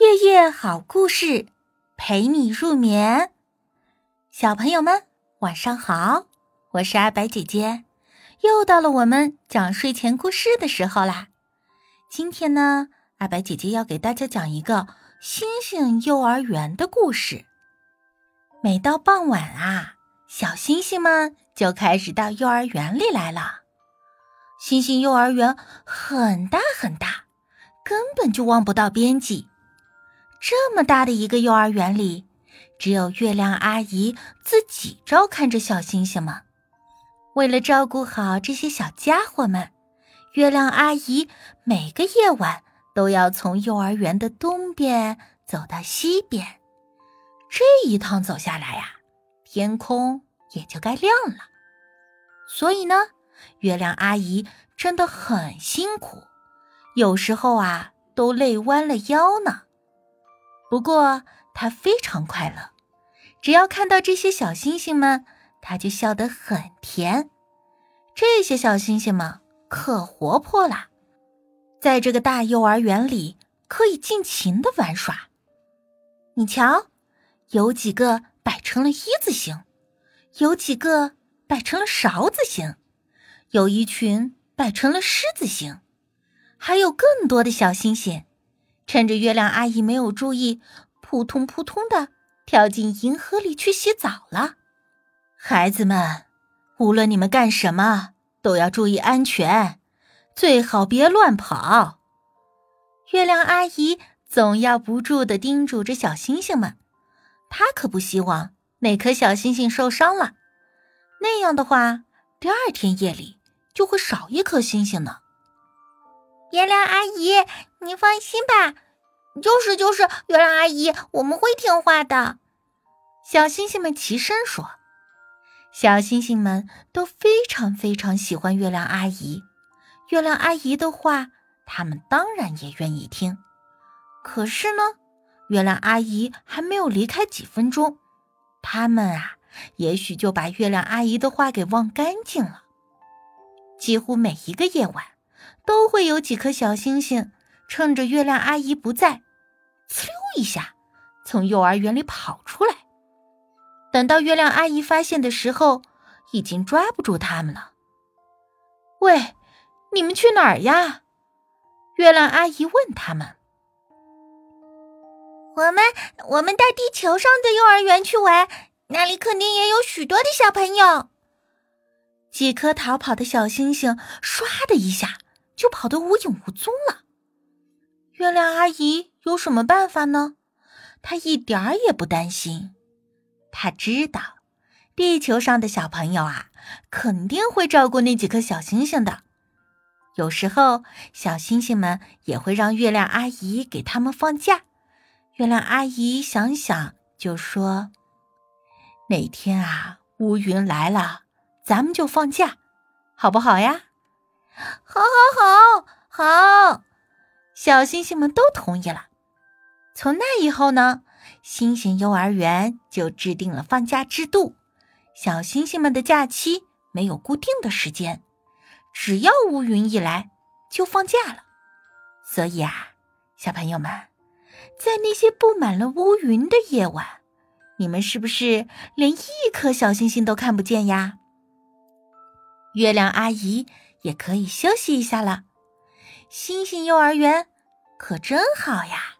夜夜好故事，陪你入眠。小朋友们，晚上好！我是阿白姐姐，又到了我们讲睡前故事的时候啦。今天呢，阿白姐姐要给大家讲一个星星幼儿园的故事。每到傍晚啊，小星星们就开始到幼儿园里来了。星星幼儿园很大很大，根本就望不到边际。这么大的一个幼儿园里，只有月亮阿姨自己照看着小星星们。为了照顾好这些小家伙们，月亮阿姨每个夜晚都要从幼儿园的东边走到西边。这一趟走下来呀，天空也就该亮了。所以呢，月亮阿姨真的很辛苦，有时候啊都累弯了腰呢。不过他非常快乐，只要看到这些小星星们，他就笑得很甜。这些小星星们可活泼了，在这个大幼儿园里可以尽情的玩耍。你瞧，有几个摆成了一字形，有几个摆成了勺子形，有一群摆成了狮子形，还有更多的小星星。趁着月亮阿姨没有注意，扑通扑通的跳进银河里去洗澡了。孩子们，无论你们干什么，都要注意安全，最好别乱跑。月亮阿姨总要不住的叮嘱着小星星们，她可不希望哪颗小星星受伤了，那样的话，第二天夜里就会少一颗星星呢。月亮阿姨，你放心吧，就是就是，月亮阿姨，我们会听话的。小星星们齐声说：“小星星们都非常非常喜欢月亮阿姨，月亮阿姨的话，他们当然也愿意听。可是呢，月亮阿姨还没有离开几分钟，他们啊，也许就把月亮阿姨的话给忘干净了。几乎每一个夜晚。”都会有几颗小星星，趁着月亮阿姨不在，呲溜一下从幼儿园里跑出来。等到月亮阿姨发现的时候，已经抓不住他们了。喂，你们去哪儿呀？月亮阿姨问他们。我们我们到地球上的幼儿园去玩，那里肯定也有许多的小朋友。几颗逃跑的小星星，唰的一下。就跑得无影无踪了。月亮阿姨有什么办法呢？她一点儿也不担心。她知道，地球上的小朋友啊，肯定会照顾那几颗小星星的。有时候，小星星们也会让月亮阿姨给他们放假。月亮阿姨想想就说：“哪天啊，乌云来了，咱们就放假，好不好呀？”好，好，好，好！小星星们都同意了。从那以后呢，星星幼儿园就制定了放假制度。小星星们的假期没有固定的时间，只要乌云一来就放假了。所以啊，小朋友们，在那些布满了乌云的夜晚，你们是不是连一颗小星星都看不见呀？月亮阿姨。也可以休息一下了，星星幼儿园可真好呀。